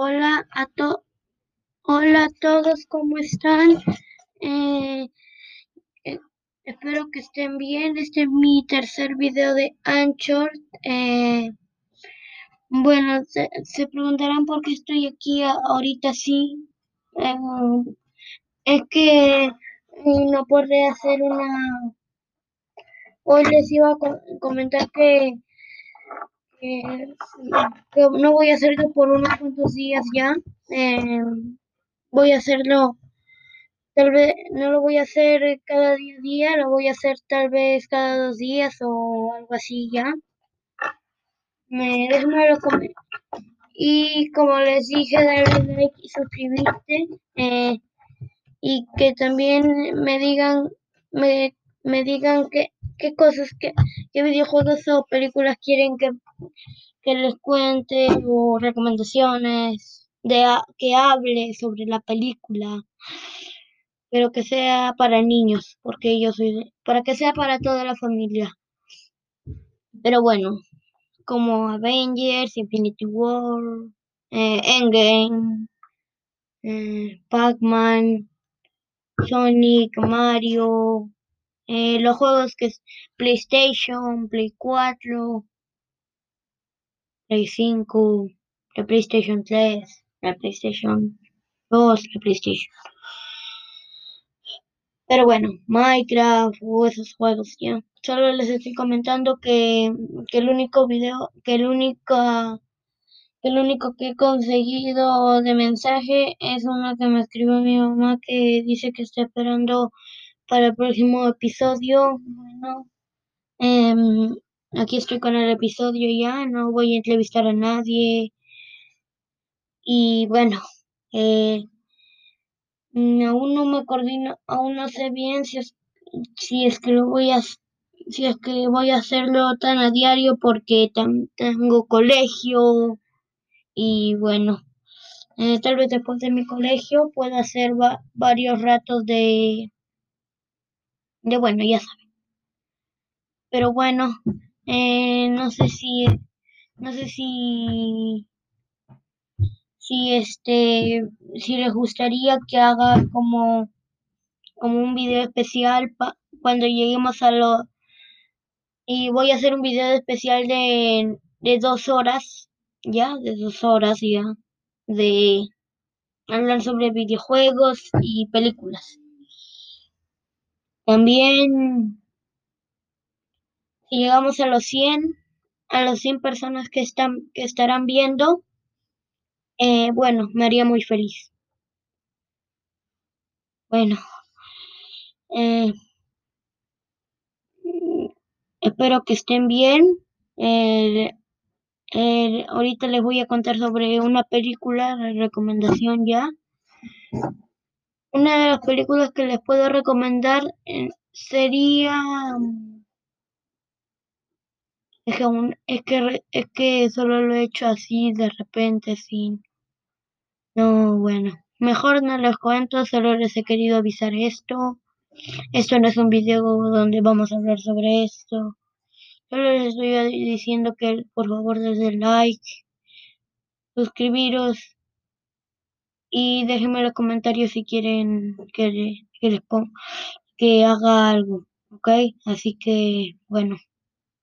Hola a to hola a todos, ¿cómo están? Eh, eh, espero que estén bien. Este es mi tercer video de Anchor. Eh, bueno, se, preguntarán por qué estoy aquí ahorita sí. es que no podré hacer una... Hoy les iba a comentar que no voy a hacerlo por unos cuantos días ya. Eh, voy a hacerlo, tal vez no lo voy a hacer cada día, lo voy a hacer tal vez cada dos días o algo así ya. Me, déjenmelo comer. Y como les dije, darle like y suscribirte. Eh, y que también me digan, me, me digan qué, qué cosas, qué, qué videojuegos o películas quieren que que les cuente o recomendaciones de que hable sobre la película, pero que sea para niños, porque yo soy para que sea para toda la familia. Pero bueno, como Avengers, Infinity War, eh, Endgame, eh, Pac-Man, Sonic, Mario, eh, los juegos que es PlayStation, Play 4, Play 5, la PlayStation 3, la PlayStation 2, la PlayStation. Pero bueno, Minecraft o esos juegos ya. Solo les estoy comentando que, que el único video, que el único el único que he conseguido de mensaje es uno que me escribió mi mamá que dice que está esperando para el próximo episodio. Bueno, eh, Aquí estoy con el episodio ya, no voy a entrevistar a nadie. Y bueno, eh, mm, aún no me coordino, aún no sé bien si es, que lo voy a si es que voy a hacerlo tan a diario porque tengo colegio y bueno, eh, tal vez después de mi colegio pueda hacer varios ratos de, de bueno, ya saben. Pero bueno, eh, no sé si, no sé si, si este, si les gustaría que haga como, como un video especial cuando lleguemos a lo, y voy a hacer un video especial de, de dos horas, ya, de dos horas ya, de hablar sobre videojuegos y películas. También si llegamos a los 100, a los 100 personas que, están, que estarán viendo, eh, bueno, me haría muy feliz. Bueno, eh, espero que estén bien. ahorita les voy a contar sobre una película, recomendación ya. Una de las películas que les puedo recomendar eh, sería es que, es que, es que solo lo he hecho así de repente, sin... No, bueno. Mejor no les cuento, solo les he querido avisar esto. Esto no es un video donde vamos a hablar sobre esto. Solo les estoy diciendo que por favor den like, suscribiros y déjenme en los comentarios si quieren que, que les ponga, que haga algo, ¿ok? Así que, bueno.